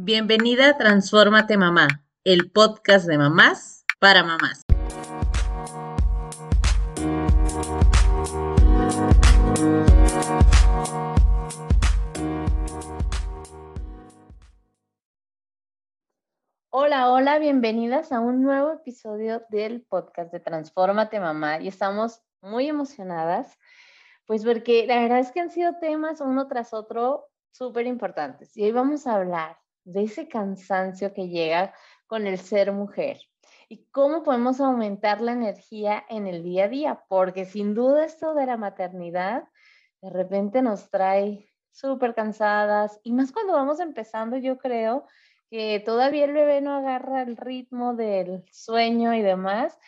Bienvenida a Transfórmate Mamá, el podcast de mamás para mamás. Hola, hola, bienvenidas a un nuevo episodio del podcast de Transfórmate Mamá y estamos muy emocionadas, pues porque la verdad es que han sido temas uno tras otro súper importantes y hoy vamos a hablar de ese cansancio que llega con el ser mujer y cómo podemos aumentar la energía en el día a día, porque sin duda esto de la maternidad de repente nos trae súper cansadas y más cuando vamos empezando, yo creo que todavía el bebé no agarra el ritmo del sueño y demás,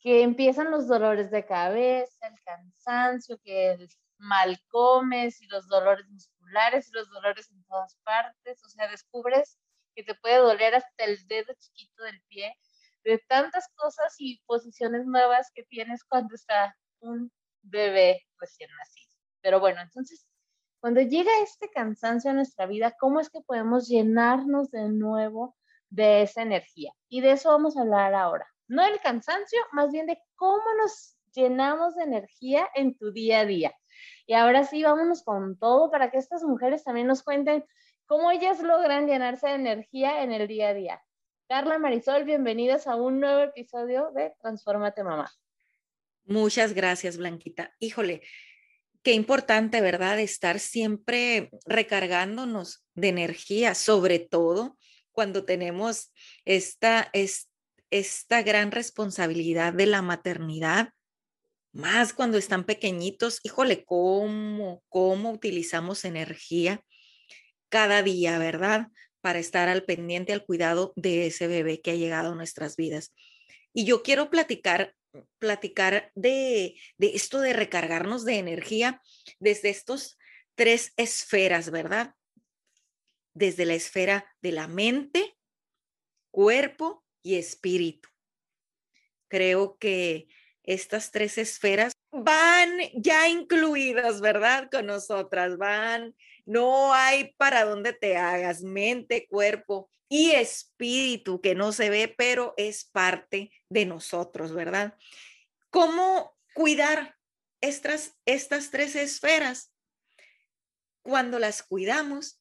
que empiezan los dolores de cabeza, el cansancio, que el mal comes y los dolores musculares y los dolores en todas partes, o sea, descubres que te puede doler hasta el dedo chiquito del pie, de tantas cosas y posiciones nuevas que tienes cuando está un bebé recién nacido. Pero bueno, entonces, cuando llega este cansancio a nuestra vida, ¿cómo es que podemos llenarnos de nuevo de esa energía? Y de eso vamos a hablar ahora. No del cansancio, más bien de cómo nos llenamos de energía en tu día a día. Y ahora sí, vámonos con todo para que estas mujeres también nos cuenten cómo ellas logran llenarse de energía en el día a día. Carla Marisol, bienvenidas a un nuevo episodio de Transformate Mamá. Muchas gracias, Blanquita. Híjole, qué importante, ¿verdad? Estar siempre recargándonos de energía, sobre todo cuando tenemos esta, esta gran responsabilidad de la maternidad más cuando están pequeñitos, híjole, cómo, cómo utilizamos energía cada día, ¿verdad? Para estar al pendiente, al cuidado de ese bebé que ha llegado a nuestras vidas. Y yo quiero platicar, platicar de, de esto de recargarnos de energía desde estos tres esferas, ¿verdad? Desde la esfera de la mente, cuerpo y espíritu. Creo que estas tres esferas van ya incluidas, ¿verdad? Con nosotras, van, no hay para dónde te hagas, mente, cuerpo y espíritu que no se ve, pero es parte de nosotros, ¿verdad? ¿Cómo cuidar estas, estas tres esferas? Cuando las cuidamos,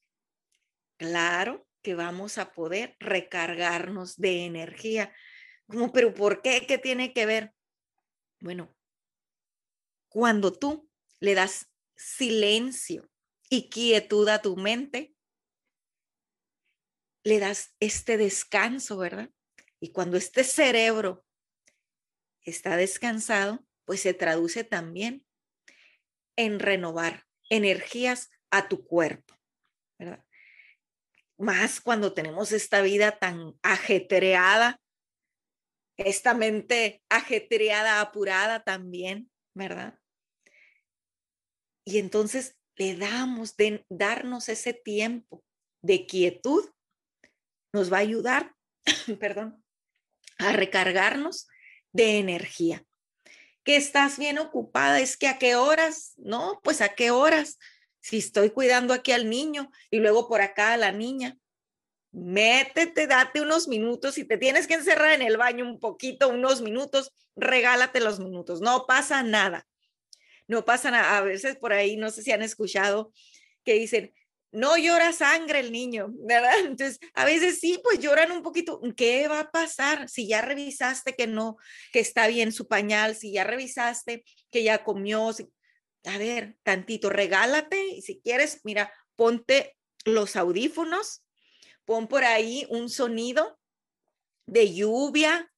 claro que vamos a poder recargarnos de energía. Pero ¿por qué? ¿Qué tiene que ver? Bueno, cuando tú le das silencio y quietud a tu mente, le das este descanso, ¿verdad? Y cuando este cerebro está descansado, pues se traduce también en renovar energías a tu cuerpo, ¿verdad? Más cuando tenemos esta vida tan ajetreada esta mente ajetreada, apurada también, ¿verdad? Y entonces le damos de darnos ese tiempo de quietud, nos va a ayudar, perdón, a recargarnos de energía. Que estás bien ocupada, es que a qué horas, no, pues a qué horas, si estoy cuidando aquí al niño y luego por acá a la niña, métete, date unos minutos, si te tienes que encerrar en el baño un poquito, unos minutos, regálate los minutos, no pasa nada. No pasa nada. A veces por ahí, no sé si han escuchado que dicen, no llora sangre el niño, ¿verdad? Entonces, a veces sí, pues lloran un poquito. ¿Qué va a pasar si ya revisaste que no, que está bien su pañal, si ya revisaste que ya comió? A ver, tantito, regálate y si quieres, mira, ponte los audífonos pon por ahí un sonido de lluvia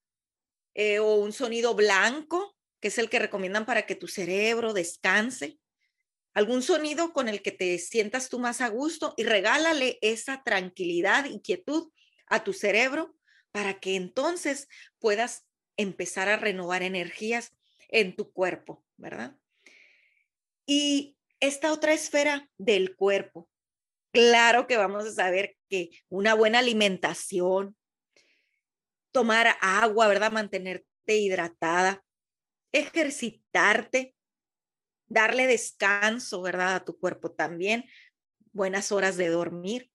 eh, o un sonido blanco, que es el que recomiendan para que tu cerebro descanse. Algún sonido con el que te sientas tú más a gusto y regálale esa tranquilidad y quietud a tu cerebro para que entonces puedas empezar a renovar energías en tu cuerpo, ¿verdad? Y esta otra esfera del cuerpo, claro que vamos a saber que una buena alimentación, tomar agua, ¿verdad? Mantenerte hidratada, ejercitarte, darle descanso, ¿verdad? A tu cuerpo también, buenas horas de dormir.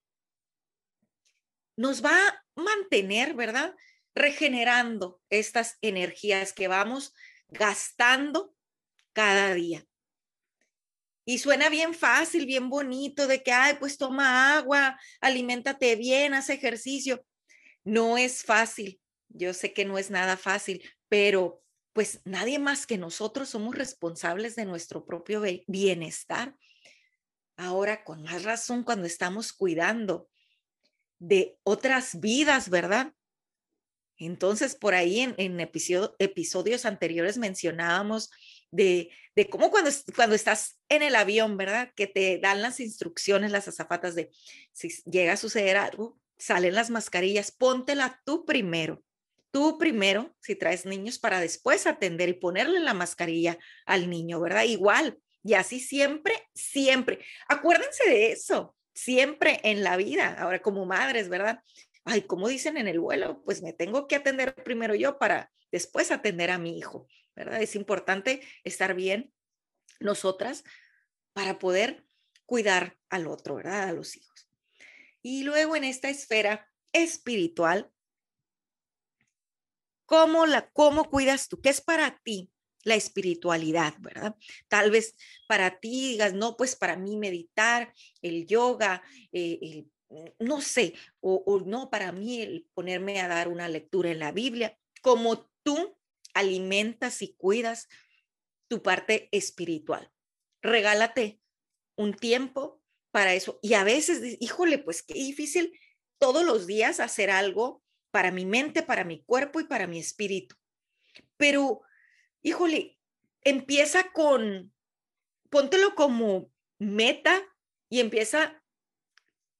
nos va a mantener, ¿verdad? Regenerando estas energías que vamos gastando cada día. Y suena bien fácil, bien bonito, de que, ay, pues toma agua, aliméntate bien, haz ejercicio. No es fácil. Yo sé que no es nada fácil, pero pues nadie más que nosotros somos responsables de nuestro propio bienestar. Ahora, con más razón, cuando estamos cuidando de otras vidas, ¿verdad? Entonces, por ahí en, episodios anteriores mencionábamos de, cómo cuando, cuando estás en el avión, ¿verdad? Que te dan las instrucciones, las azafatas de si llega a suceder algo, salen las mascarillas, póntela tú primero. Tú primero, si traes niños, para después atender y ponerle la mascarilla al niño, ¿verdad? Igual. Y así siempre, siempre. Acuérdense de eso, siempre en la vida. Ahora, como madres, ¿verdad? Ay, como dicen en el vuelo, pues me tengo que atender primero yo para después atender a mi hijo. Es importante estar bien nosotras para poder cuidar al otro, ¿verdad? A los hijos. Y luego en esta esfera espiritual, ¿cómo, la, cómo cuidas tú? ¿Qué es para ti la espiritualidad, verdad? Tal vez para ti digas, no, pues para mí meditar, el yoga, eh, no sé, o, o no, para mí el ponerme a dar una lectura en la Biblia, como tú alimentas y cuidas tu parte espiritual. Regálate un tiempo para eso. Y a veces, híjole, pues qué difícil todos los días hacer algo para mi mente, para mi cuerpo y para mi espíritu. Pero, híjole, empieza con, póntelo como meta y empieza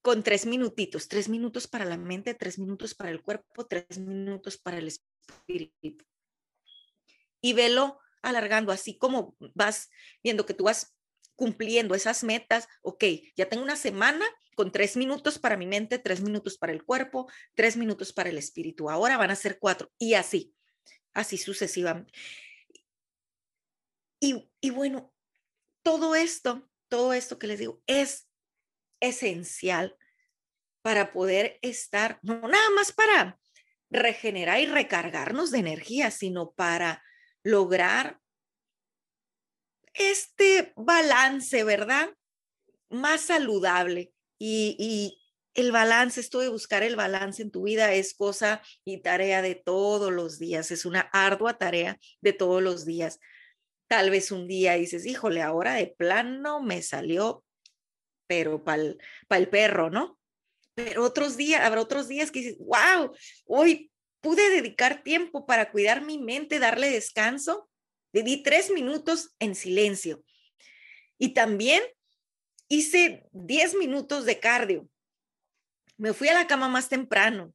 con tres minutitos, tres minutos para la mente, tres minutos para el cuerpo, tres minutos para el espíritu y velo alargando, así como vas viendo que tú vas cumpliendo esas metas, ok, ya tengo una semana con tres minutos para mi mente, tres minutos para el cuerpo, tres minutos para el espíritu, ahora van a ser cuatro y así, así sucesivamente. Y, y bueno, todo esto, todo esto que les digo es esencial para poder estar, no nada más para regenerar y recargarnos de energía, sino para lograr este balance, ¿verdad? Más saludable. Y, el balance, esto de buscar el balance en tu vida es cosa y tarea de todos los días, es una ardua tarea de todos los días. Tal vez un día dices, híjole, ahora de plano me salió, pero para el perro, ¿no? Pero otros días, habrá otros días que dices, wow, hoy pude dedicar tiempo para cuidar mi mente, darle descanso. Le di tres minutos en silencio. Y también hice diez minutos de cardio. Me fui a la cama más temprano.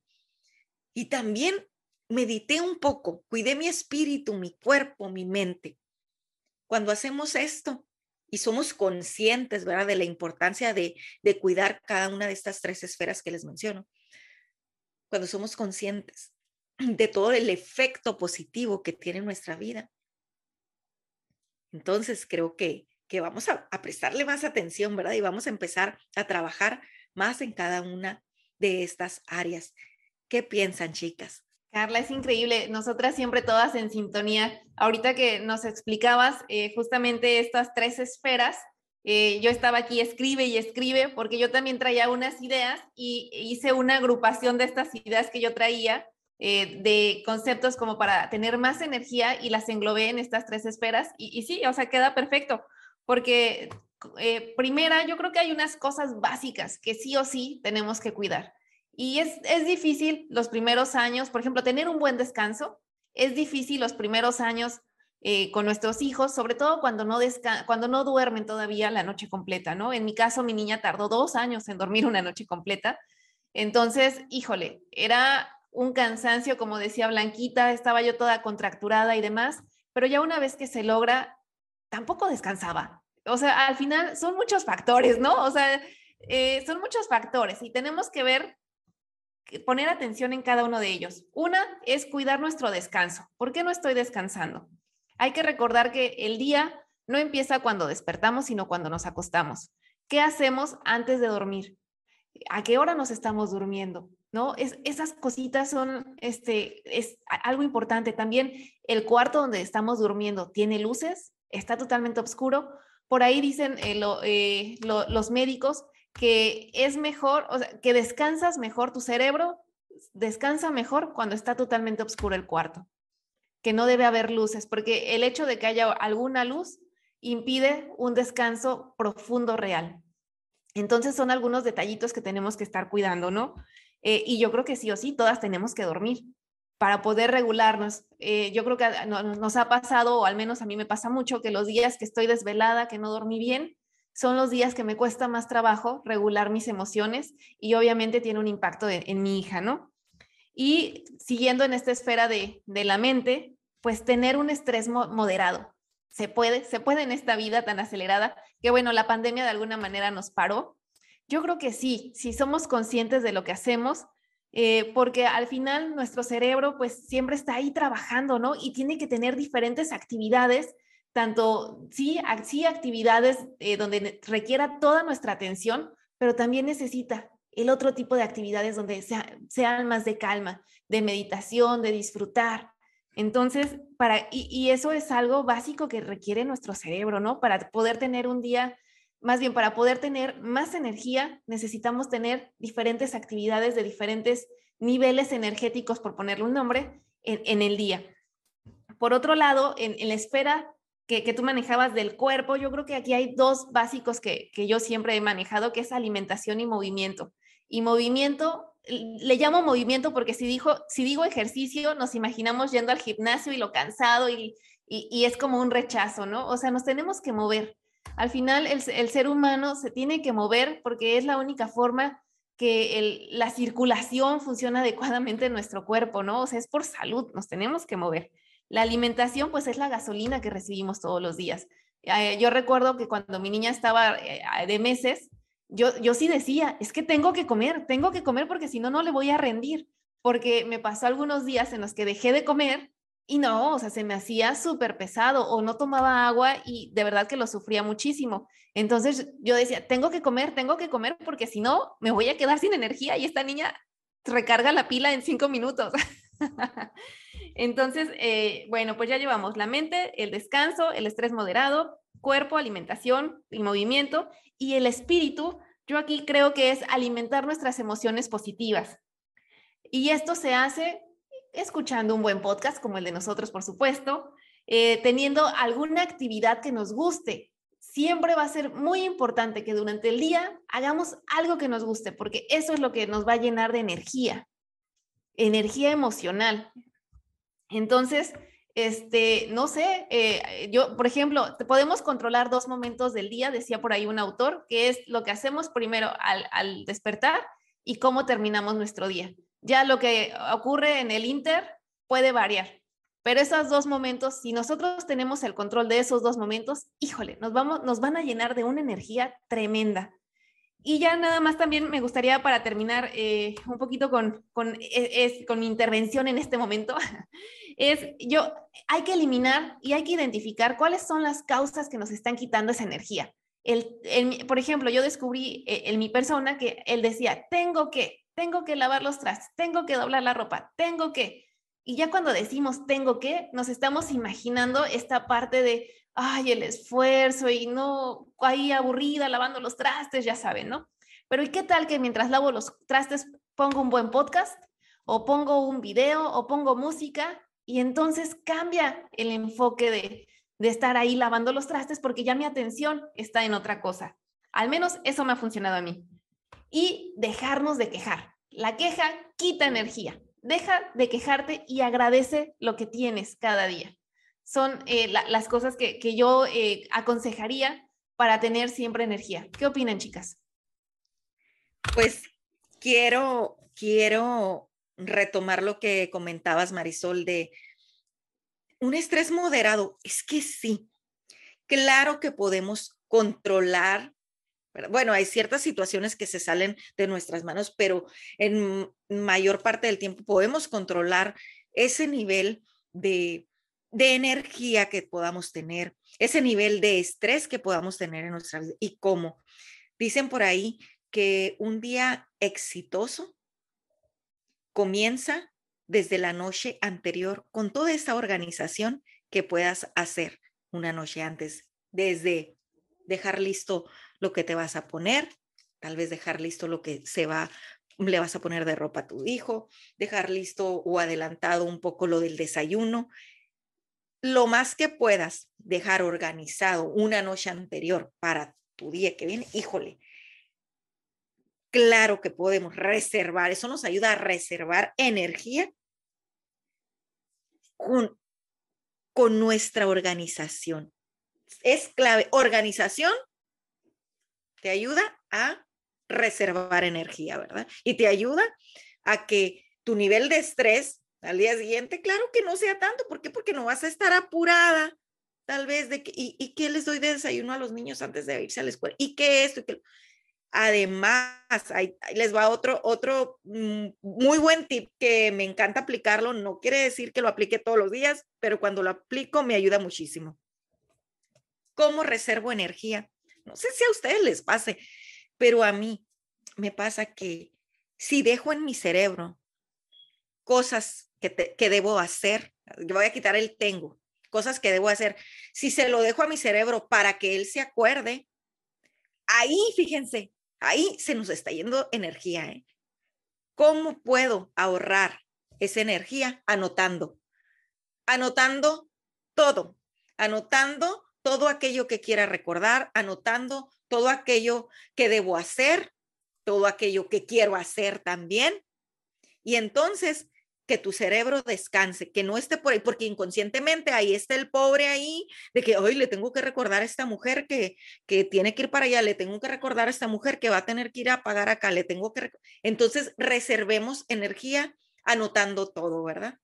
Y también medité un poco, cuidé mi espíritu, mi cuerpo, mi mente. Cuando hacemos esto y somos conscientes, ¿verdad?, de la importancia de, de cuidar cada una de estas tres esferas que les menciono. Cuando somos conscientes, de todo el efecto positivo que tiene nuestra vida. Entonces creo que, que vamos a, prestarle más atención, ¿verdad? Y vamos a empezar a trabajar más en cada una de estas áreas. ¿Qué piensan, chicas? Carla, es increíble. Nosotras siempre todas en sintonía. Ahorita que nos explicabas eh, justamente estas tres esferas, eh, yo estaba aquí, escribe y escribe, porque yo también traía unas ideas y hice una agrupación de estas ideas que yo traía eh, de conceptos como para tener más energía y las englobé en estas tres esferas y, sí, o sea, queda perfecto, porque eh, primera, yo creo que hay unas cosas básicas que sí o sí tenemos que cuidar. Y es, es difícil los primeros años, por ejemplo, tener un buen descanso, es difícil los primeros años eh, con nuestros hijos, sobre todo cuando no, cuando no duermen todavía la noche completa, ¿no? En mi caso, mi niña tardó dos años en dormir una noche completa. Entonces, híjole, era un cansancio, como decía Blanquita, estaba yo toda contracturada y demás, pero ya una vez que se logra, tampoco descansaba. O sea, al final son muchos factores, ¿no? O sea, eh, son muchos factores y tenemos que ver, poner atención en cada uno de ellos. Una es cuidar nuestro descanso. ¿Por qué no estoy descansando? Hay que recordar que el día no empieza cuando despertamos, sino cuando nos acostamos. ¿Qué hacemos antes de dormir? a qué hora nos estamos durmiendo, esas cositas son este, es algo importante. También el cuarto donde estamos durmiendo tiene luces, está totalmente oscuro. Por ahí dicen eh, eh, los médicos que es mejor, que descansas mejor tu cerebro, descansa mejor cuando está totalmente oscuro el cuarto, que no debe haber luces, porque el hecho de que haya alguna luz impide un descanso profundo real. Entonces son algunos detallitos que tenemos que estar cuidando, ¿no? Eh, y yo creo que sí o sí, todas tenemos que dormir para poder regularnos. Eh, yo creo que nos ha pasado, o al menos a mí me pasa mucho, que los días que estoy desvelada, que no dormí bien, son los días que me cuesta más trabajo regular mis emociones y obviamente tiene un impacto en, mi hija, ¿no? Y siguiendo en esta esfera de, de la mente, pues tener un estrés moderado se puede, se puede en esta vida tan acelerada, que bueno, la pandemia de alguna manera nos paró. Yo creo que sí, si somos conscientes de lo que hacemos, eh, porque al final nuestro cerebro pues siempre está ahí trabajando, ¿no? Y tiene que tener diferentes actividades, tanto sí, actividades eh, donde requiera toda nuestra atención, pero también necesita el otro tipo de actividades donde sean más de calma, de meditación, de disfrutar. Entonces, para, y, eso es algo básico que requiere nuestro cerebro, ¿no? Para poder tener un día, más bien para poder tener más energía, necesitamos tener diferentes actividades de diferentes niveles energéticos, por ponerle un nombre, en, el día. Por otro lado, en, la esfera que, tú manejabas del cuerpo, yo creo que aquí hay dos básicos que, que yo siempre he manejado, que es alimentación y movimiento. Y movimiento le llamo movimiento porque si, dijo, si digo ejercicio, nos imaginamos yendo al gimnasio y lo cansado y, y, es como un rechazo, ¿no? O sea, nos tenemos que mover. Al final, el, el ser humano se tiene que mover porque es la única forma que la circulación funciona adecuadamente en nuestro cuerpo, ¿no? O sea, es por salud, nos tenemos que mover. La alimentación, pues es la gasolina que recibimos todos los días. Eh, yo recuerdo que cuando mi niña estaba eh, de meses, yo, yo sí decía, es que tengo que comer, tengo que comer porque si no, no le voy a rendir, porque me pasó algunos días en los que dejé de comer y no, o sea, se me hacía súper pesado o no tomaba agua y de verdad que lo sufría muchísimo. Entonces yo decía, tengo que comer, tengo que comer porque si no, me voy a quedar sin energía y esta niña recarga la pila en cinco minutos. Entonces, eh, bueno, pues ya llevamos la mente, el descanso, el estrés moderado, cuerpo, alimentación y movimiento, y el espíritu, yo aquí creo que es alimentar nuestras emociones positivas. Y esto se hace escuchando un buen podcast como el de nosotros, por supuesto, eh, teniendo alguna actividad que nos guste. Siempre va a ser muy importante que durante el día hagamos algo que nos guste, porque eso es lo que nos va a llenar de energía, energía emocional. Entonces, este, no sé, eh, yo, por ejemplo, podemos controlar dos momentos del día, decía por ahí un autor, que es lo que hacemos primero al, despertar y cómo terminamos nuestro día. Ya lo que ocurre en el Inter puede variar, pero esos dos momentos, si nosotros tenemos el control de esos dos momentos, híjole, nos, vamos, nos van a llenar de una energía tremenda. Y ya nada más también me gustaría para terminar eh, un poquito con, con, e, con mi intervención en este momento, es yo, hay que eliminar y hay que identificar cuáles son las causas que nos están quitando esa energía. El, por ejemplo, yo descubrí eh, en mi persona que él decía, tengo que, tengo que lavar los trastes, tengo que doblar la ropa, tengo que. Y ya cuando decimos tengo que, nos estamos imaginando esta parte de, ay, el esfuerzo y no, ahí aburrida lavando los trastes, ya saben, ¿no? Pero ¿y qué tal que mientras lavo los trastes pongo un buen podcast o pongo un video o pongo música y entonces cambia el enfoque de, de estar ahí lavando los trastes porque ya mi atención está en otra cosa. Al menos eso me ha funcionado a mí. Y dejarnos de quejar. La queja quita energía. Deja de quejarte y agradece lo que tienes cada día son eh, las cosas que, yo eh, aconsejaría para tener siempre energía. ¿Qué opinan, chicas? Pues quiero, quiero retomar lo que comentabas, Marisol, de un estrés moderado. Es que sí, claro que podemos controlar. Bueno, hay ciertas situaciones que se salen de nuestras manos, pero en mayor parte del tiempo podemos controlar ese nivel de, de energía que podamos tener, ese nivel de estrés que podamos tener en nuestra vida y cómo. Dicen por ahí que un día exitoso comienza desde la noche anterior con toda esta organización que puedas hacer una noche antes, desde dejar listo lo que te vas a poner, tal vez dejar listo lo que se va le vas a poner de ropa a tu hijo, dejar listo o adelantado un poco lo del desayuno. Lo más que puedas dejar organizado una noche anterior para tu día que viene, híjole, claro que podemos reservar, eso nos ayuda a reservar energía con, con nuestra organización. Es clave, organización te ayuda a reservar energía, ¿verdad? Y te ayuda a que tu nivel de estrés al día siguiente, claro que no sea tanto. ¿Por qué? Porque no vas a estar apurada, tal vez, de que, ¿y, qué les doy de desayuno a los niños antes de irse a la escuela? ¿Y qué esto? ¿Y Además, ahí, les va otro, otro mm, muy buen tip que me encanta aplicarlo. No quiere decir que lo aplique todos los días, pero cuando lo aplico me ayuda muchísimo. ¿Cómo reservo energía? No sé si a ustedes les pase, pero a mí me pasa que si dejo en mi cerebro cosas que, que debo hacer, yo voy a quitar el tengo, cosas que debo hacer, si se lo dejo a mi cerebro para que él se acuerde, ahí, fíjense, ahí se nos está yendo energía. ¿eh? ¿Cómo puedo ahorrar esa energía? Anotando, anotando todo, anotando todo aquello que quiera recordar, anotando todo aquello que debo hacer, todo aquello que quiero hacer también. Y entonces que tu cerebro descanse, que no esté por ahí, porque inconscientemente ahí está el pobre ahí, de que hoy le tengo que recordar a esta mujer que, que tiene que ir para allá, le tengo que recordar a esta mujer que va a tener que ir a pagar acá, le tengo que... Entonces reservemos energía anotando todo, ¿verdad?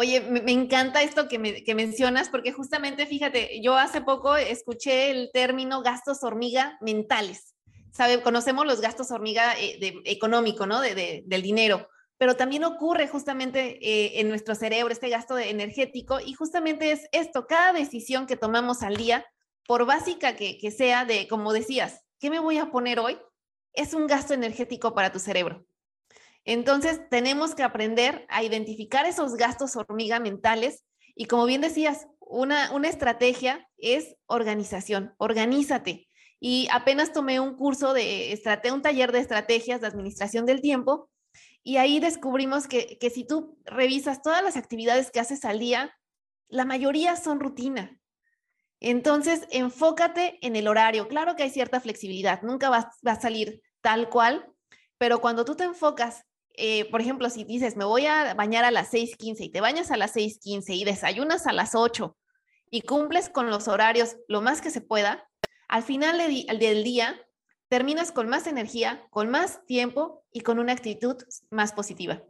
Oye, me, encanta esto que, mencionas porque justamente, fíjate, yo hace poco escuché el término gastos hormiga mentales. ¿Sabe? Conocemos los gastos hormiga eh, de, económico, ¿no? De, del dinero, pero también ocurre justamente eh, en nuestro cerebro este gasto energético y justamente es esto, cada decisión que tomamos al día, por básica que, que sea de, como decías, ¿qué me voy a poner hoy? Es un gasto energético para tu cerebro. Entonces, tenemos que aprender a identificar esos gastos hormiga mentales y como bien decías, una, una estrategia es organización, organízate. Y apenas tomé un curso de estrategia, un taller de estrategias de administración del tiempo y ahí descubrimos que, que si tú revisas todas las actividades que haces al día, la mayoría son rutina. Entonces, enfócate en el horario. Claro que hay cierta flexibilidad, nunca va, va a salir tal cual, pero cuando tú te enfocas eh, por ejemplo, si dices, me voy a bañar a las 6.15 y te bañas a las 6.15 y desayunas a las 8 y cumples con los horarios lo más que se pueda, al final del día terminas con más energía, con más tiempo y con una actitud más positiva.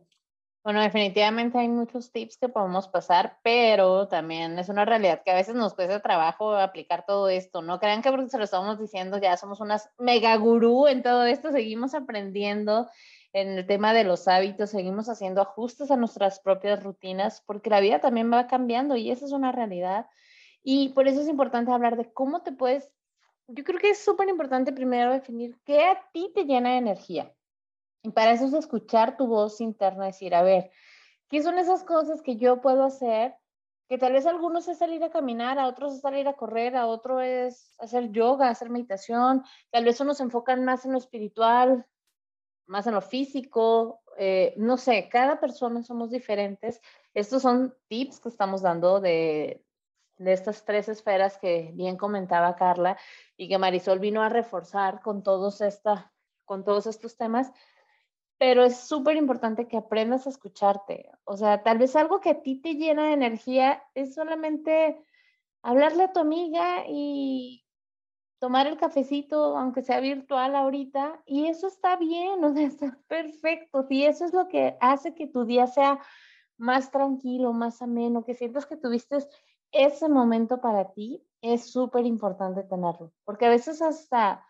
Bueno, definitivamente hay muchos tips que podemos pasar, pero también es una realidad que a veces nos cuesta trabajo aplicar todo esto. No crean que porque se lo estamos diciendo ya somos unas mega gurú en todo esto, seguimos aprendiendo en el tema de los hábitos, seguimos haciendo ajustes a nuestras propias rutinas, porque la vida también va cambiando y esa es una realidad. Y por eso es importante hablar de cómo te puedes, yo creo que es súper importante primero definir qué a ti te llena de energía. Y para eso es escuchar tu voz interna, decir, a ver, ¿qué son esas cosas que yo puedo hacer? Que tal vez algunos es salir a caminar, a otros es salir a correr, a otro es hacer yoga, hacer meditación, tal vez unos se enfocan más en lo espiritual, más en lo físico, eh, no sé, cada persona somos diferentes. Estos son tips que estamos dando de, de estas tres esferas que bien comentaba Carla y que Marisol vino a reforzar con todos, esta, con todos estos temas. Pero es súper importante que aprendas a escucharte. O sea, tal vez algo que a ti te llena de energía es solamente hablarle a tu amiga y tomar el cafecito, aunque sea virtual ahorita, y eso está bien, o sea, está perfecto. Si eso es lo que hace que tu día sea más tranquilo, más ameno, que sientas que tuviste ese momento para ti, es súper importante tenerlo, porque a veces hasta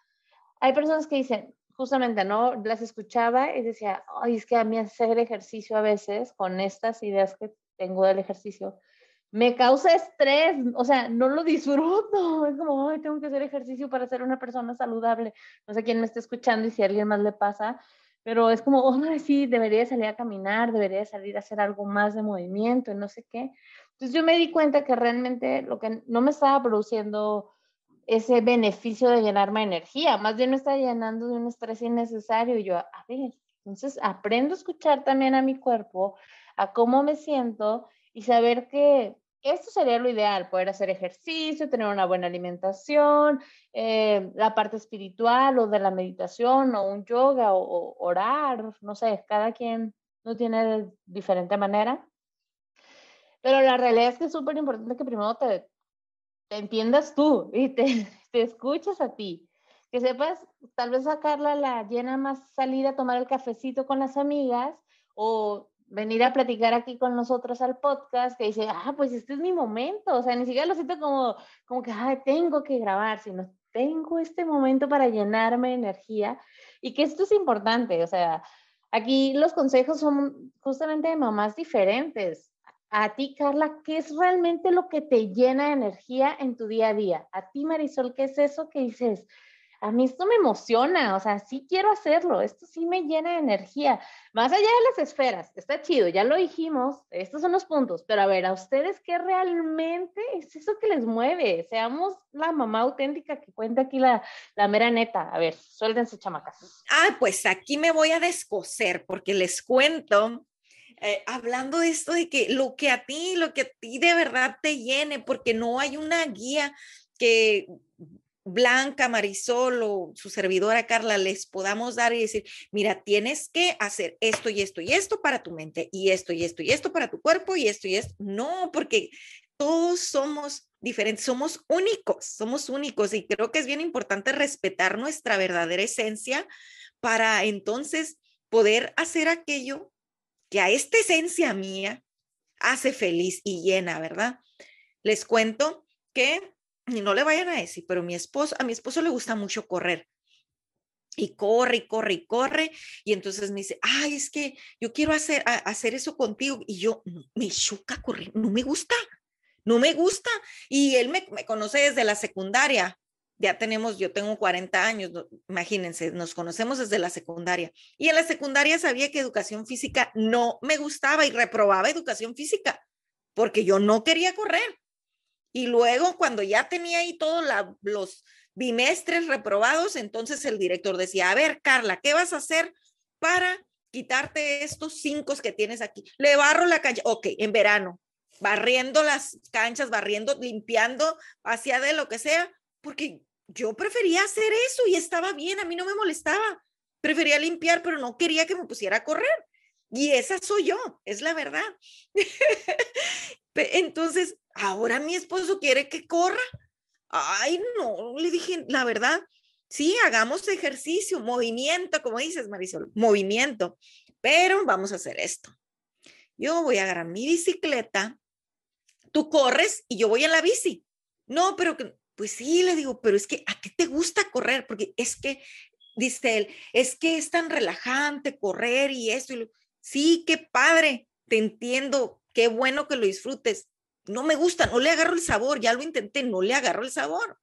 hay personas que dicen, justamente, ¿no? Las escuchaba y decía, ay, es que a mí hacer ejercicio a veces, con estas ideas que tengo del ejercicio, me causa estrés, o sea, no lo disfruto. Es como, ay, tengo que hacer ejercicio para ser una persona saludable. No sé quién me está escuchando y si a alguien más le pasa, pero es como, oh, sí, debería salir a caminar, debería salir a hacer algo más de movimiento y no sé qué. Entonces yo me di cuenta que realmente lo que no me estaba produciendo ese beneficio de llenarme de energía, más bien me está llenando de un estrés innecesario y yo, a ver, entonces aprendo a escuchar también a mi cuerpo, a cómo me siento y saber que esto sería lo ideal, poder hacer ejercicio, tener una buena alimentación, eh, la parte espiritual o de la meditación o un yoga o, orar, no sé, cada quien lo tiene de diferente manera. Pero la realidad es que es súper importante que primero te, te entiendas tú y te, te escuches a ti. Que sepas, tal vez sacarla la llena más salir a tomar el cafecito con las amigas o venir a platicar aquí con nosotros al podcast, que dice, ah, pues este es mi momento, o sea, ni siquiera lo siento como, como que, ah, tengo que grabar, sino tengo este momento para llenarme de energía y que esto es importante, o sea, aquí los consejos son justamente de mamás diferentes, a ti, Carla, ¿qué es realmente lo que te llena de energía en tu día a día? A ti, Marisol, ¿qué es eso que dices? A mí esto me emociona, o sea, sí quiero hacerlo, esto sí me llena de energía. Más allá de las esferas, está chido, ya lo dijimos, estos son los puntos, pero a ver, ¿a ustedes qué realmente es eso que les mueve? Seamos la mamá auténtica que cuenta aquí la, la mera neta. A ver, suéltense chamacas. Ah, pues aquí me voy a descoser porque les cuento eh, hablando de esto de que lo que a ti, lo que a ti de verdad te llene, porque no hay una guía que Blanca, Marisol o su servidora Carla les podamos dar y decir, mira, tienes que hacer esto y esto y esto para tu mente y esto y esto y esto para tu cuerpo y esto y esto. No, porque todos somos diferentes, somos únicos, somos únicos y creo que es bien importante respetar nuestra verdadera esencia para entonces poder hacer aquello que a esta esencia mía hace feliz y llena, ¿verdad? Les cuento que, y no le vayan a decir, pero mi esposo, a mi esposo le gusta mucho correr. Y corre y corre y corre. Y entonces me dice, ay, es que yo quiero hacer, hacer eso contigo. Y yo, me choca correr, no me gusta, no me gusta. Y él me, me conoce desde la secundaria ya tenemos, yo tengo 40 años, imagínense, nos conocemos desde la secundaria. Y en la secundaria sabía que educación física no me gustaba y reprobaba educación física porque yo no quería correr. Y luego cuando ya tenía ahí todos los bimestres reprobados, entonces el director decía, a ver, Carla, ¿qué vas a hacer para quitarte estos cinco que tienes aquí? Le barro la cancha. Ok, en verano, barriendo las canchas, barriendo, limpiando, hacia de lo que sea, porque yo prefería hacer eso y estaba bien, a mí no me molestaba. Prefería limpiar, pero no quería que me pusiera a correr. Y esa soy yo, es la verdad. Entonces, ahora mi esposo quiere que corra. Ay, no, le dije, la verdad, sí, hagamos ejercicio, movimiento, como dices, Marisol, movimiento, pero vamos a hacer esto. Yo voy a agarrar mi bicicleta, tú corres y yo voy en la bici. No, pero pues sí, le digo, pero es que ¿a qué te gusta correr? Porque es que, dice él, es que es tan relajante correr y esto. Y sí, qué padre, te entiendo, qué bueno que lo disfrutes. No me gusta, no le agarro el sabor, ya lo intenté, no le agarro el sabor.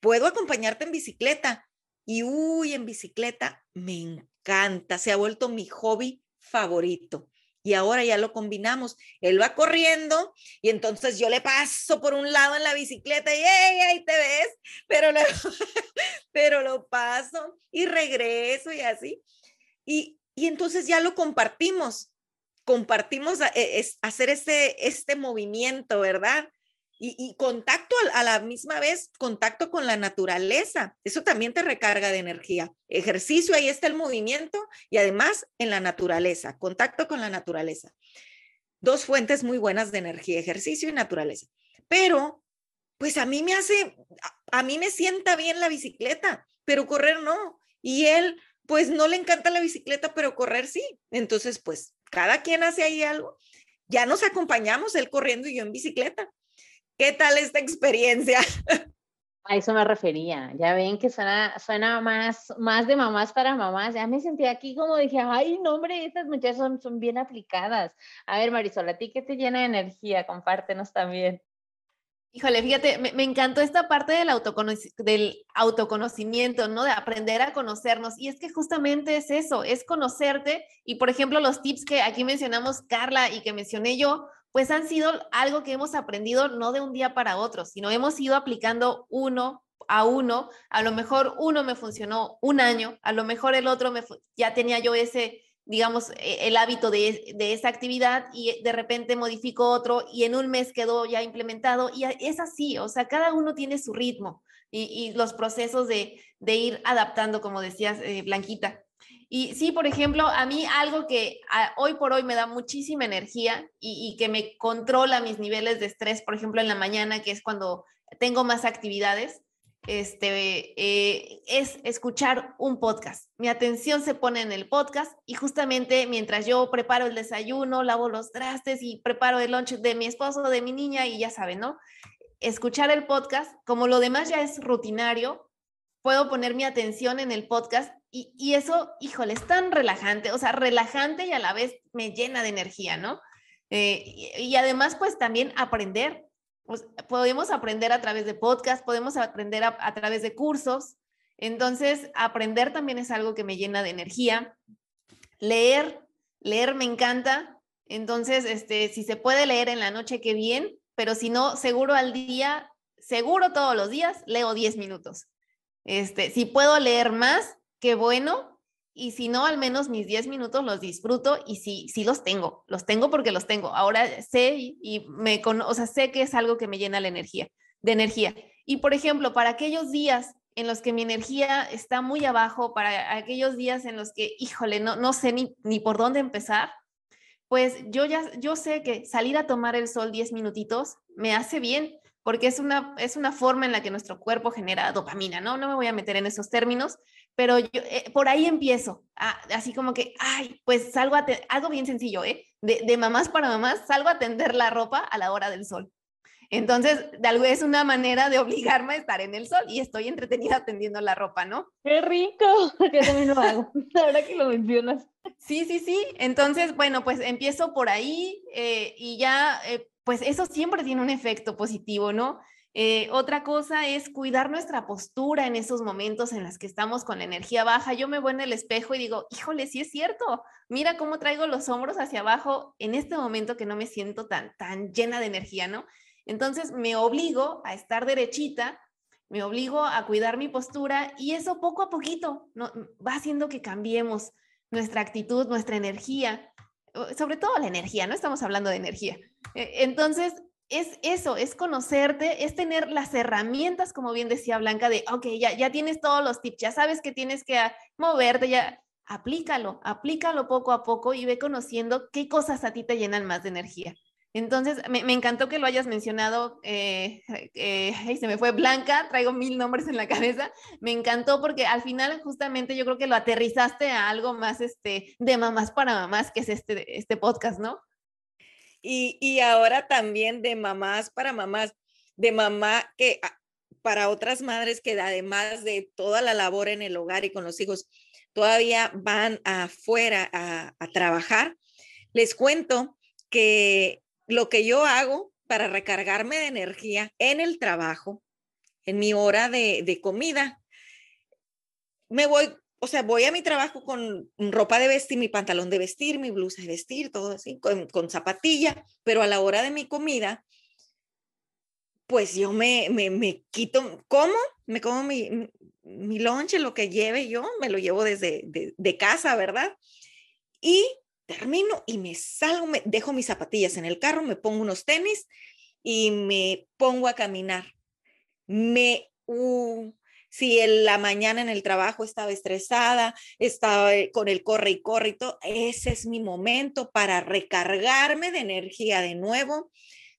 Puedo acompañarte en bicicleta. Y uy, en bicicleta me encanta, se ha vuelto mi hobby favorito y ahora ya lo combinamos. Él va corriendo y entonces yo le paso por un lado en la bicicleta y ¡hey, ahí te ves! Pero lo, pero lo paso y regreso y así. Y, y entonces ya lo compartimos. Compartimos e, hacer este, este movimiento, ¿verdad? Y, contacto a, la misma vez, contacto con la naturaleza. Eso también te recarga de energía. Ejercicio, ahí está el movimiento y además en la naturaleza, contacto con la naturaleza. Dos fuentes muy buenas de energía, ejercicio y naturaleza. Pero, pues a mí me hace, a, mí me sienta bien la bicicleta, pero correr no. Y él, pues no le encanta la bicicleta, pero correr sí. Entonces, pues cada quien hace ahí algo. Ya nos acompañamos, él corriendo y yo en bicicleta ¿Qué tal esta experiencia? A eso me refería. Ya ven que suena, suena más, más de mamás para mamás. Ya me sentí aquí como dije, ay, no, hombre, estas muchachas son, son bien aplicadas. A ver, Marisol, ¿a ti qué te llena de energía? Compártenos también. Híjole, fíjate, me, encantó esta parte del, del autoconocimiento, ¿no? De aprender a conocernos. Y es que justamente es eso, es conocerte. Y por ejemplo, los tips que aquí mencionamos Carla y que mencioné yo, pues han sido algo que hemos aprendido no de un día para otro, sino hemos ido aplicando uno a uno. A lo mejor uno me funcionó un año, a lo mejor el otro me ya tenía yo ese, digamos, e, el hábito de, de, esa actividad y de repente modifico otro y en un mes quedó ya implementado y es así, o sea, cada uno tiene su ritmo y, y los procesos de, de, ir adaptando, como decías, eh, Blanquita. Y sí, por ejemplo, a mí algo que hoy por hoy me da muchísima energía y, que me controla mis niveles de estrés, por ejemplo, en la mañana, que es cuando tengo más actividades, este, eh, es escuchar un podcast. Mi atención se pone en el podcast y justamente mientras yo preparo el desayuno, lavo los trastes y preparo el lunch de mi esposo, de mi niña y ya saben, ¿no? Escuchar el podcast, como lo demás ya es rutinario, puedo poner mi atención en el podcast y, eso, híjole, es tan relajante, o sea, relajante y a la vez me llena de energía, ¿no? Eh, y, además, pues también aprender. Pues, podemos aprender a través de podcast, podemos aprender a, través de cursos. Entonces, aprender también es algo que me llena de energía. Leer, leer me encanta. Entonces, este, si se puede leer en la noche, qué bien, pero si no, seguro al día, seguro todos los días, leo 10 minutos. Este, si puedo leer más, qué bueno. Y si no, al menos mis 10 minutos los disfruto y sí, sí los tengo, los tengo porque los tengo. Ahora sé y me o sea, sé que es algo que me llena la energía, de energía. Y por ejemplo, para aquellos días en los que mi energía está muy abajo, para aquellos días en los que, híjole, no, no sé ni, ni por dónde empezar, pues yo ya, yo sé que salir a tomar el sol 10 minutitos me hace bien, porque es una, es una forma en la que nuestro cuerpo genera dopamina, ¿no? No me voy a meter en esos términos, pero yo, eh, por ahí empiezo, así como que, ay, pues salgo a, algo bien sencillo, ¿eh? De, de, mamás para mamás, salgo a tender la ropa a la hora del sol. Entonces, de algo es una manera de obligarme a estar en el sol y estoy entretenida tendiendo la ropa, ¿no? ¡Qué rico! Yo también lo hago, ahora que lo mencionas. Sí, sí, sí. Entonces, bueno, pues empiezo por ahí eh, y ya, eh, pues eso siempre tiene un efecto positivo, ¿no? Eh, otra cosa es cuidar nuestra postura en esos momentos en los que estamos con la energía baja. Yo me voy en el espejo y digo, híjole, sí es cierto. Mira cómo traigo los hombros hacia abajo en este momento que no me siento tan, tan llena de energía, ¿no? Entonces me obligo a estar derechita, me obligo a cuidar mi postura y eso poco a poquito va haciendo que cambiemos nuestra actitud, nuestra energía, sobre todo la energía, no estamos hablando de energía. E, entonces, es eso, es conocerte, es tener las herramientas, como bien decía Blanca, de, ok, ya, ya tienes todos los tips, ya sabes que tienes que moverte, ya aplícalo, aplícalo poco a poco y ve conociendo qué cosas a ti te llenan más de energía. Entonces, me, encantó que lo hayas mencionado, eh, eh se me fue Blanca, traigo mil nombres en la cabeza, me encantó porque al final justamente yo creo que lo aterrizaste a algo más este, de mamás para mamás, que es este, este podcast, ¿no? Y, ahora también de mamás para mamás, de mamá que ah, para otras madres que además de toda la labor en el hogar y con los hijos, todavía van afuera a, trabajar. Les cuento que lo que yo hago para recargarme de energía en el trabajo, en mi hora de, de comida, me voy o sea, voy a mi trabajo con ropa de vestir, mi pantalón de vestir, mi blusa de vestir, todo así, con, zapatilla, pero a la hora de mi comida, pues yo me, me, quito, ¿cómo? Me como mi, mi lonche, lo que lleve yo, me lo llevo desde de, casa, ¿verdad? Y termino y me salgo, me dejo mis zapatillas en el carro, me pongo unos tenis y me pongo a caminar. Me, uh, si en la mañana en el trabajo estaba estresada, estaba eh, con el corre y corre y todo, ese es mi momento para recargarme de energía de nuevo,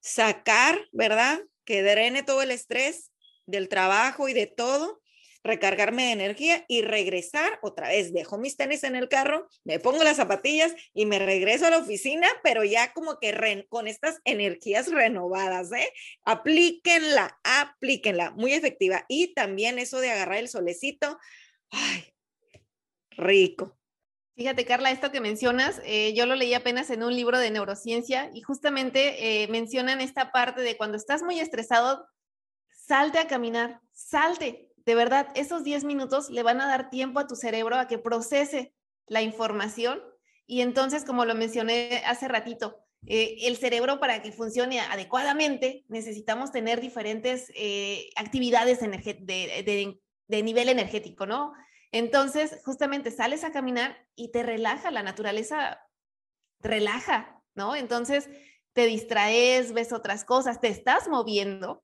sacar, ¿verdad? Que drene todo el estrés del trabajo y de todo, recargarme de energía y regresar otra vez. Dejo mis tenis en el carro, me pongo las zapatillas y me regreso a la oficina, pero ya como que con estas energías renovadas, ¿eh? Aplíquenla, aplíquenla, muy efectiva. Y también eso de agarrar el solecito, ay, rico. Fíjate, Carla, esto que mencionas, eh, yo lo leí apenas en un libro de neurociencia y justamente eh, mencionan esta parte de cuando estás muy estresado, salte a caminar, salte. De verdad, esos 10 minutos le van a dar tiempo a tu cerebro a que procese la información y entonces, como lo mencioné hace ratito, eh, el cerebro para que funcione adecuadamente necesitamos tener diferentes actividades de, de nivel energético, ¿no? Entonces, justamente sales a caminar y te relaja, la naturaleza relaja, ¿no? Entonces, te distraes, ves otras cosas, te estás moviendo,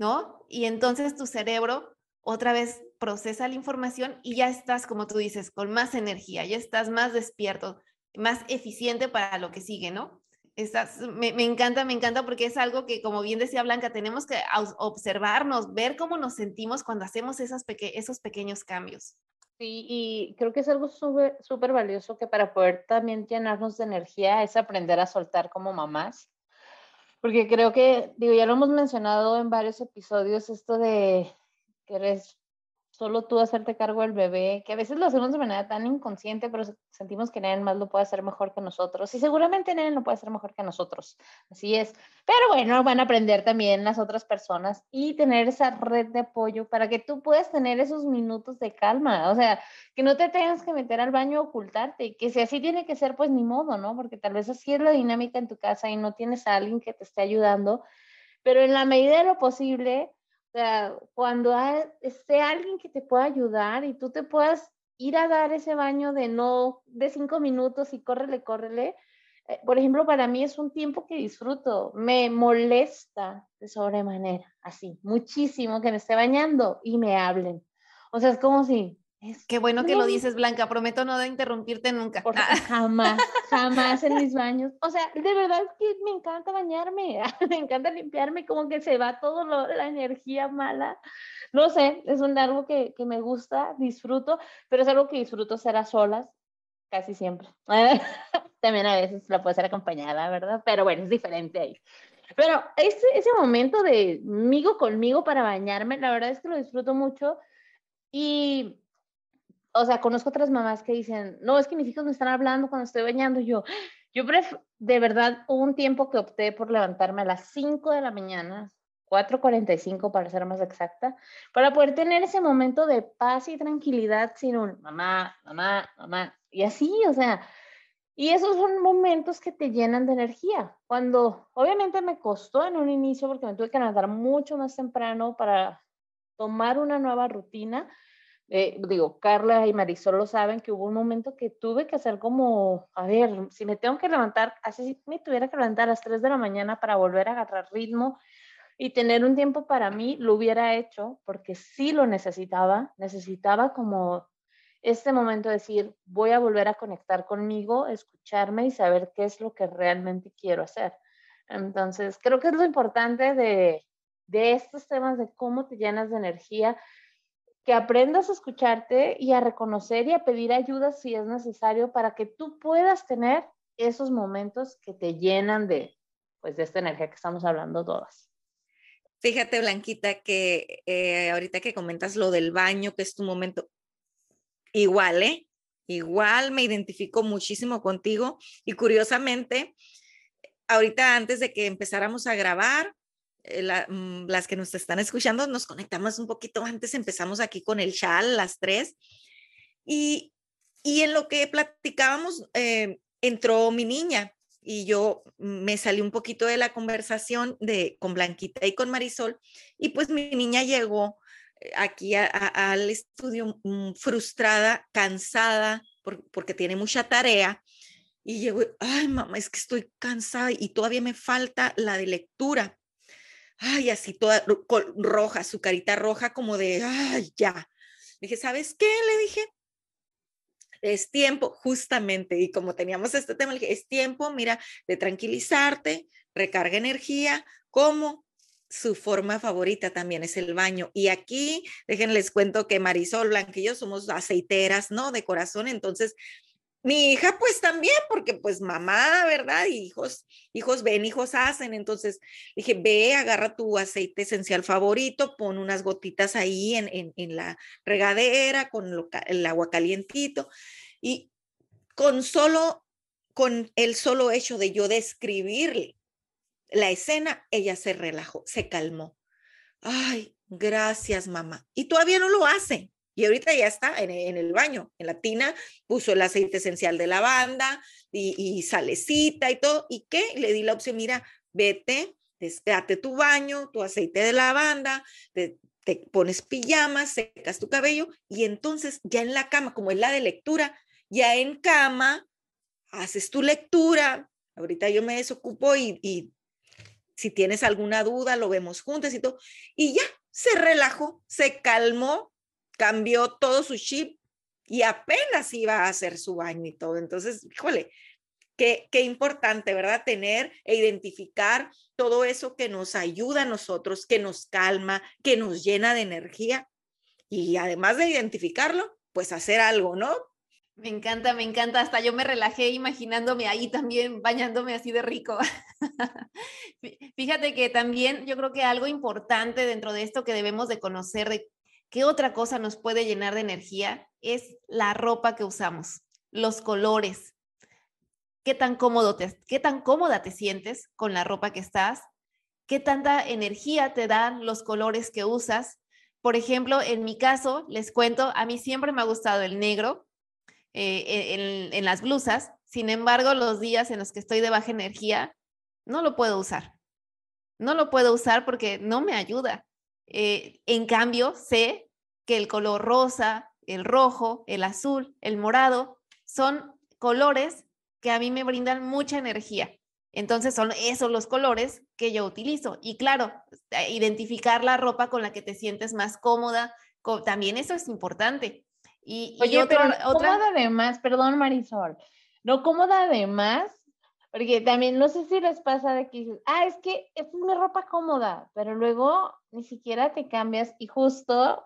¿no? Y entonces tu cerebro otra vez procesa la información y ya estás, como tú dices, con más energía, ya estás más despierto, más eficiente para lo que sigue, ¿no? Estás, me, me, encanta, me encanta porque es algo que, como bien decía Blanca, tenemos que observarnos, ver cómo nos sentimos cuando hacemos esas esos pequeños cambios. Sí, y creo que es algo súper valioso que para poder también llenarnos de energía es aprender a soltar como mamás. Porque creo que, digo, ya lo hemos mencionado en varios episodios, esto de que eres solo tú hacerte cargo del bebé, que a veces lo hacemos de manera tan inconsciente, pero sentimos que nadie más lo puede hacer mejor que nosotros. Y seguramente nadie lo puede hacer mejor que nosotros. Así es. Pero bueno, van a aprender también las otras personas y tener esa red de apoyo para que tú puedas tener esos minutos de calma. O sea, que no te tengas que meter al baño a ocultarte. Que si así tiene que ser, pues ni modo, ¿no? Porque tal vez así es la dinámica en tu casa y no tienes a alguien que te esté ayudando. Pero en la medida de lo posible, o sea, cuando esté alguien que te pueda ayudar y tú te puedas ir a dar ese baño de no, de cinco minutos y córrele, córrele. Eh, por ejemplo, para mí es un tiempo que disfruto. Me molesta de sobremanera, así, muchísimo que me esté bañando y me hablen. O sea, es como si Qué bueno que lo dices, Blanca. Prometo no de interrumpirte nunca. Ah. jamás, jamás en mis baños. O sea, de verdad que me encanta bañarme, me encanta limpiarme, como que se va toda la energía mala. No sé, es un algo que, que, me gusta, disfruto, pero es algo que disfruto ser a solas, casi siempre. También a veces la puedo ser acompañada, ¿verdad? Pero bueno, es diferente ahí. Pero ese, ese momento de migo conmigo para bañarme, la verdad es que lo disfruto mucho. Y o sea, conozco otras mamás que dicen, no, es que mis hijos me están hablando cuando estoy bañando. Yo, yo de verdad, hubo un tiempo que opté por levantarme a las 5 de la mañana, 4.45 para ser más exacta, para poder tener ese momento de paz y tranquilidad sin un mamá, mamá, mamá. Y así, o sea, y esos son momentos que te llenan de energía. Cuando obviamente me costó en un inicio porque me tuve que levantar mucho más temprano para tomar una nueva rutina, eh, digo, Carla y Marisol lo saben que hubo un momento que tuve que hacer como, a ver, si me tengo que levantar, así si me tuviera que levantar a las 3 de la mañana para volver a agarrar ritmo y tener un tiempo para mí, lo hubiera hecho porque sí lo necesitaba, necesitaba como este momento de decir, voy a volver a conectar conmigo, escucharme y saber qué es lo que realmente quiero hacer. Entonces, creo que es lo importante de, de estos temas de cómo te llenas de energía que aprendas a escucharte y a reconocer y a pedir ayuda si es necesario para que tú puedas tener esos momentos que te llenan de, pues, de esta energía que estamos hablando todas. Fíjate, Blanquita, que eh, ahorita que comentas lo del baño, que es tu momento, igual, ¿eh? Igual me identifico muchísimo contigo y curiosamente, ahorita antes de que empezáramos a grabar, eh, mm, las que nos están escuchando, nos conectamos un poquito antes, empezamos aquí con el chal, las tres, y, y en lo que platicábamos, eh, entró mi niña y yo me salí un poquito de la conversación de, con Blanquita y con Marisol, y pues mi niña llegó eh, aquí al estudio mm, frustrada, cansada, porque tiene mucha tarea, y llegó, ay mamá, es que estoy cansada y todavía me falta la de lectura ay, así toda roja, su carita roja como de, ay, ya. Dije, ¿sabes qué? Le dije, es tiempo, justamente, y como teníamos este tema, le dije, es tiempo, mira, de tranquilizarte, recarga energía, ¿cómo? su forma favorita también es el baño. Y aquí, déjenles cuento que Marisol Blanquillo somos aceiteras, ¿no? De corazón, entonces mi hija pues también, porque pues mamá, ¿verdad? hijos, hijos ven, hijos hacen. Entonces dije, ve, agarra tu aceite esencial favorito, pon unas gotitas ahí en, en, la regadera con el agua calientito. Y con solo, con el solo hecho de yo describirle la escena, ella se relajó, se calmó. Ay, gracias, mamá. Y todavía no lo hace. Y ahorita ya está en, el baño, en la tina, puso el aceite esencial de lavanda y, y salecita y todo. ¿Y qué? Le di la opción, mira, vete, date tu baño, tu aceite de lavanda, te, te pones pijamas, secas tu cabello y entonces ya en la cama, como es la de lectura, ya en cama, haces tu lectura. Ahorita yo me desocupo y, y si tienes alguna duda, lo vemos juntos y todo. Y ya se relajó, se calmó, cambió todo su chip y apenas iba a hacer su baño y todo. Entonces, híjole, qué, qué importante, ¿verdad? Tener e identificar todo eso que nos ayuda a nosotros, que nos calma, que nos llena de energía. Y además de identificarlo, pues hacer algo, ¿no? Me encanta, me encanta. Hasta yo me relajé imaginándome ahí también bañándome así de rico. Fíjate que también yo creo que algo importante dentro de esto que debemos de conocer de qué otra cosa nos puede llenar de energía es la ropa que usamos, los colores. ¿Qué tan cómodo te, qué tan cómoda te sientes con la ropa que estás? ¿Qué tanta energía te dan los colores que usas? Por ejemplo, en mi caso, les cuento, a mí siempre me ha gustado el negro, eh, en, las blusas. Sin embargo, los días en los que estoy de baja energía, no lo puedo usar. No lo puedo usar porque no me ayuda. Eh, en cambio, sé que el color rosa, el rojo, el azul, el morado, son colores que a mí me brindan mucha energía. Entonces son esos los colores que yo utilizo. Y claro, eh, identificar la ropa con la que te sientes más cómoda, también eso es importante. Y, Oye, pero cómoda además, perdón Marisol, no cómoda además, porque también no sé si les pasa de que dices, ah, es que es una ropa cómoda, pero luego ni siquiera te cambias y justo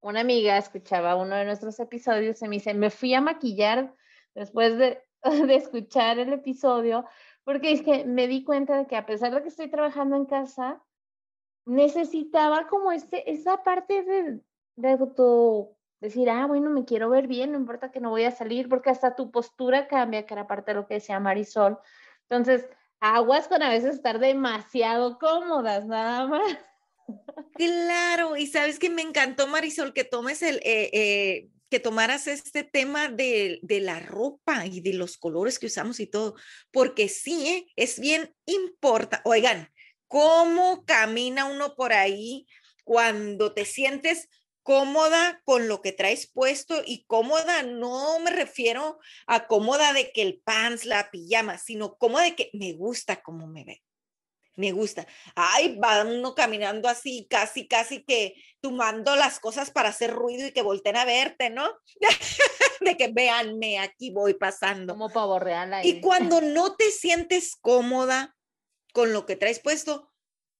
una amiga escuchaba uno de nuestros episodios y me dice, me fui a maquillar después de, de escuchar el episodio, porque es que me di cuenta de que a pesar de que estoy trabajando en casa, necesitaba como esa parte de, de tu decir, ah, bueno, me quiero ver bien, no importa que no voy a salir, porque hasta tu postura cambia, que era parte de lo que decía Marisol. Entonces, aguas con a veces estar demasiado cómodas, nada más. Claro, y sabes que me encantó, Marisol, que tomes el, eh, eh, que tomaras este tema de, de, la ropa y de los colores que usamos y todo, porque sí, ¿eh? es bien importante. Oigan, ¿cómo camina uno por ahí cuando te sientes cómoda con lo que traes puesto y cómoda, no me refiero a cómoda de que el pants, la pijama, sino cómoda de que me gusta cómo me ve. Me gusta. Ay, va uno caminando así, casi, casi que tomando las cosas para hacer ruido y que volteen a verte, ¿no? de que véanme, aquí voy pasando. Como pavo real ahí. Y cuando no te sientes cómoda con lo que traes puesto,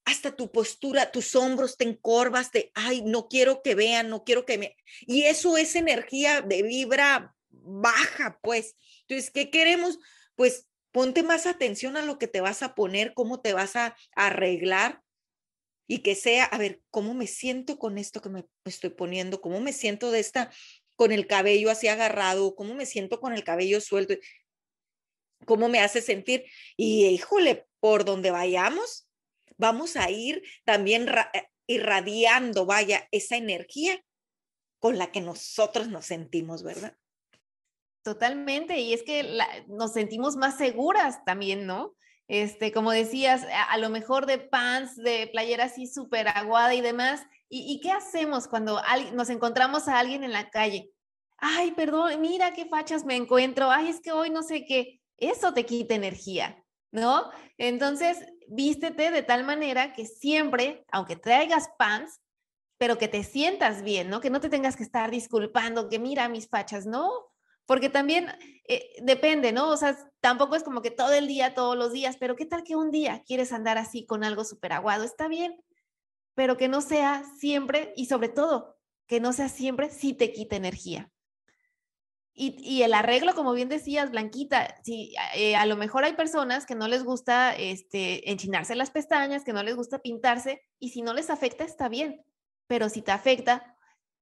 hasta tu postura, tus hombros te encorvas, de, ay, no quiero que vean, no quiero que me... Y eso es energía de vibra baja, pues. Entonces, ¿qué queremos? Pues ponte más atención a lo que te vas a poner, cómo te vas a arreglar y que sea, a ver, ¿cómo me siento con esto que me estoy poniendo? ¿Cómo me siento de esta, con el cabello así agarrado? ¿Cómo me siento con el cabello suelto? ¿Cómo me hace sentir? Y híjole, por donde vayamos, vamos a ir también eh, irradiando, vaya, esa energía con la que nosotros nos sentimos, ¿verdad? Totalmente, y es que nos sentimos más seguras también, ¿no? Este, como decías, a, lo mejor de pants, de playera así súper aguada y demás. ¿Y, qué hacemos cuando nos encontramos a alguien en la calle? Ay, perdón, mira qué fachas me encuentro. Ay, es que hoy no sé qué. Eso te quita energía, ¿no? Entonces, vístete de tal manera que siempre, aunque traigas pants, pero que te sientas bien, ¿no? Que no te tengas que estar disculpando, que mira mis fachas, no, porque también eh, depende, ¿no? O sea, tampoco es como que todo el día, todos los días, pero ¿qué tal que un día quieres andar así con algo súper aguado? Está bien, pero que no sea siempre y sobre todo, que no sea siempre si te quita energía. Y, el arreglo, como bien decías, Blanquita, si eh, a lo mejor hay personas que no les gusta este, enchinarse las pestañas, que no les gusta pintarse, y si no les afecta, está bien. Pero si te afecta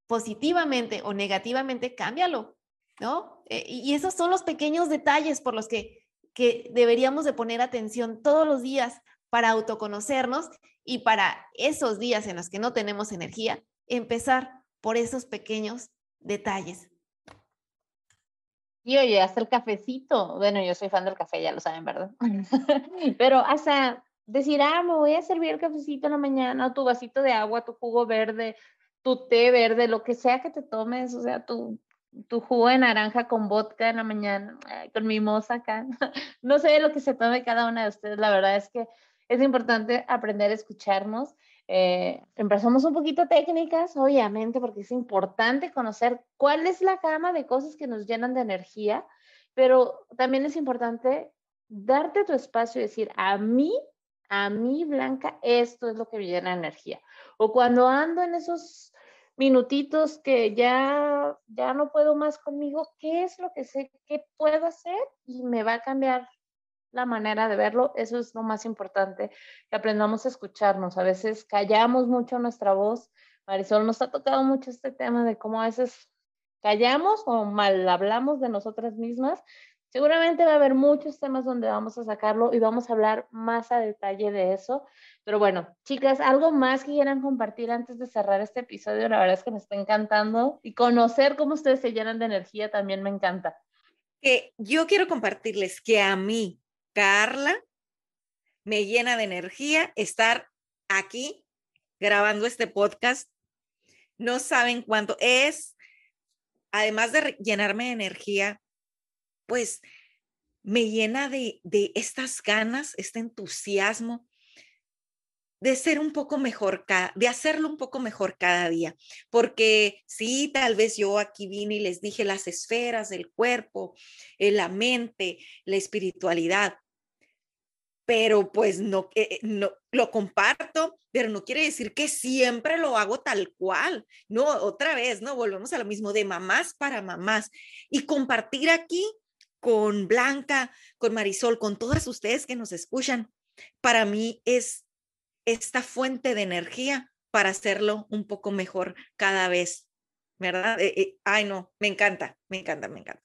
positivamente o negativamente, cámbialo, ¿no? Eh, y esos son los pequeños detalles por los que, que deberíamos de poner atención todos los días para autoconocernos y para esos días en los que no tenemos energía, empezar por esos pequeños detalles y oye, hasta el cafecito. Bueno, yo soy fan del café, ya lo saben, ¿verdad? Pero hasta decir, ah, me voy a servir el cafecito en la mañana, tu vasito de agua, tu jugo verde, tu té verde, lo que sea que te tomes, o sea, tu, tu jugo de naranja con vodka en la mañana, con mimosa acá. no sé lo que se tome cada una de ustedes, la verdad es que es importante aprender a escucharnos eh, empezamos un poquito técnicas, obviamente, porque es importante conocer cuál es la gama de cosas que nos llenan de energía, pero también es importante darte tu espacio y decir, a mí, a mí, Blanca, esto es lo que me llena de energía. O cuando ando en esos minutitos que ya, ya no puedo más conmigo, ¿qué es lo que sé que puedo hacer? Y me va a cambiar la manera de verlo, eso es lo más importante, que aprendamos a escucharnos. A veces callamos mucho nuestra voz. Marisol nos ha tocado mucho este tema de cómo a veces callamos o mal hablamos de nosotras mismas. Seguramente va a haber muchos temas donde vamos a sacarlo y vamos a hablar más a detalle de eso. Pero bueno, chicas, algo más que quieran compartir antes de cerrar este episodio, la verdad es que me está encantando y conocer cómo ustedes se llenan de energía también me encanta. Yo quiero compartirles que a mí Carla, me llena de energía estar aquí grabando este podcast. No saben cuánto es, además de llenarme de energía, pues me llena de, de estas ganas, este entusiasmo de ser un poco mejor, de hacerlo un poco mejor cada día. Porque sí, tal vez yo aquí vine y les dije las esferas del cuerpo, eh, la mente, la espiritualidad, pero pues no, eh, no lo comparto, pero no quiere decir que siempre lo hago tal cual. No, otra vez, no, volvemos a lo mismo de mamás para mamás. Y compartir aquí con Blanca, con Marisol, con todas ustedes que nos escuchan, para mí es esta fuente de energía para hacerlo un poco mejor cada vez, ¿verdad? Eh, eh, ay, no, me encanta, me encanta, me encanta.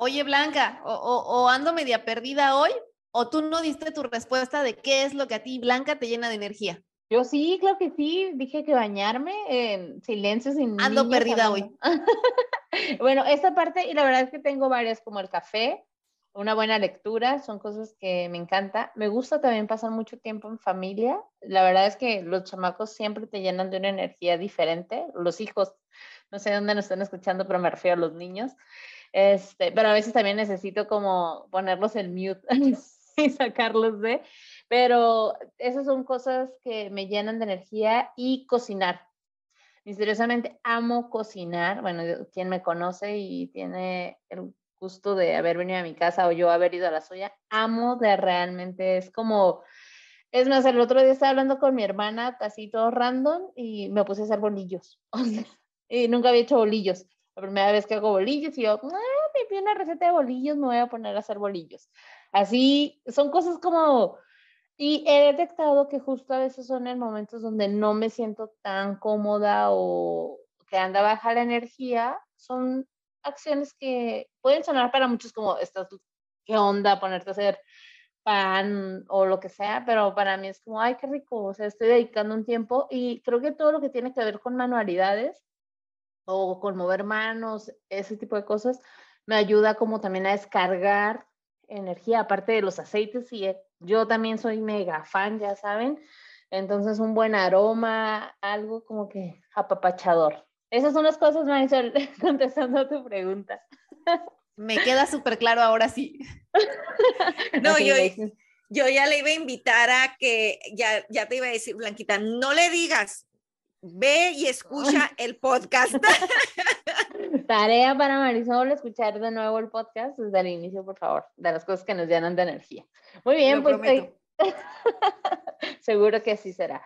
Oye, Blanca, o, ando media perdida hoy, o tú no diste tu respuesta de qué es lo que a ti, Blanca, te llena de energía. Yo sí, creo que sí, dije que bañarme en silencio sin Ando perdida hoy. bueno, esta parte, y la verdad es que tengo varias, como el café, una buena lectura, son cosas que me encanta. Me gusta también pasar mucho tiempo en familia. La verdad es que los chamacos siempre te llenan de una energía diferente. Los hijos, no sé dónde nos están escuchando, pero me refiero a los niños. Este, pero a veces también necesito como ponerlos en mute y sacarlos de. Pero esas son cosas que me llenan de energía y cocinar. Misteriosamente amo cocinar. Bueno, quien me conoce y tiene el gusto de haber venido a mi casa o yo haber ido a la suya, amo de realmente, es como, es más, el otro día estaba hablando con mi hermana, casi todo random, y me puse a hacer bolillos. y nunca había hecho bolillos. La primera vez que hago bolillos y yo, ah, me pide una receta de bolillos, me voy a poner a hacer bolillos. Así, son cosas como, y he detectado que justo a veces son en momentos donde no me siento tan cómoda o que anda baja la energía, son acciones que pueden sonar para muchos como, estás, ¿qué onda? Ponerte a hacer pan o lo que sea, pero para mí es como, ay, qué rico, o sea, estoy dedicando un tiempo y creo que todo lo que tiene que ver con manualidades o con mover manos, ese tipo de cosas, me ayuda como también a descargar energía, aparte de los aceites, y eh, yo también soy mega fan, ya saben, entonces un buen aroma, algo como que apapachador. Esas son las cosas, Marisol, contestando a tu pregunta. Me queda súper claro ahora sí. no, yo, yo ya le iba a invitar a que, ya, ya te iba a decir, Blanquita, no le digas ve y escucha el podcast. Tarea para Marisol, escuchar de nuevo el podcast desde el inicio, por favor, de las cosas que nos llenan de energía. Muy bien, pues seguro que así será.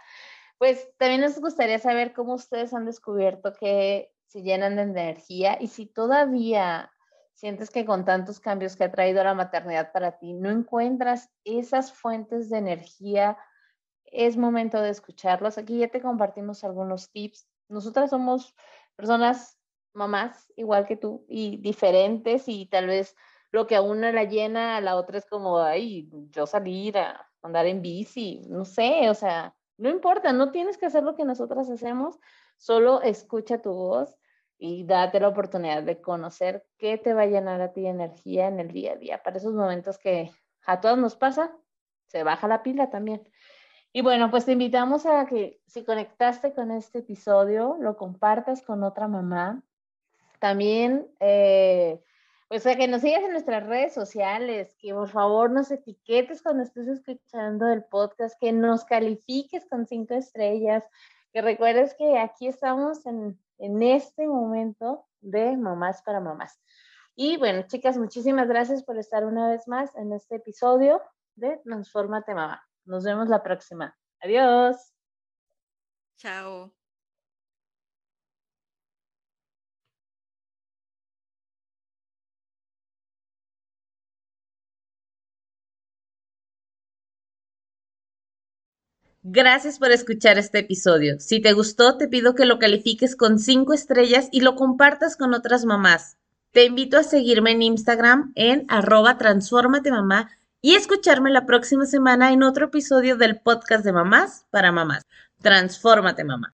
Pues también nos gustaría saber cómo ustedes han descubierto que se llenan de energía y si todavía sientes que con tantos cambios que ha traído la maternidad para ti no encuentras esas fuentes de energía, es momento de escucharlos. Aquí ya te compartimos algunos tips. Nosotras somos personas, mamás, igual que tú, y diferentes y tal vez lo que a una la llena, a la otra es como, ay, yo salir a andar en bici, no sé, o sea, no importa, no tienes que hacer lo que nosotras hacemos, solo escucha tu voz y date la oportunidad de conocer qué te va a llenar a ti energía en el día a día. Para esos momentos que a todos nos pasa, se baja la pila también. Y bueno, pues te invitamos a que si conectaste con este episodio, lo compartas con otra mamá. También, eh, pues a que nos sigas en nuestras redes sociales, que por favor nos etiquetes cuando estés escuchando el podcast, que nos califiques con cinco estrellas, que recuerdes que aquí estamos en en este momento de Mamás para Mamás. Y bueno, chicas, muchísimas gracias por estar una vez más en este episodio de Transformate Mamá. Nos vemos la próxima. Adiós. Chao. Gracias por escuchar este episodio. Si te gustó, te pido que lo califiques con 5 estrellas y lo compartas con otras mamás. Te invito a seguirme en Instagram en arroba mamá y escucharme la próxima semana en otro episodio del podcast de mamás para mamás. Transfórmate mamá.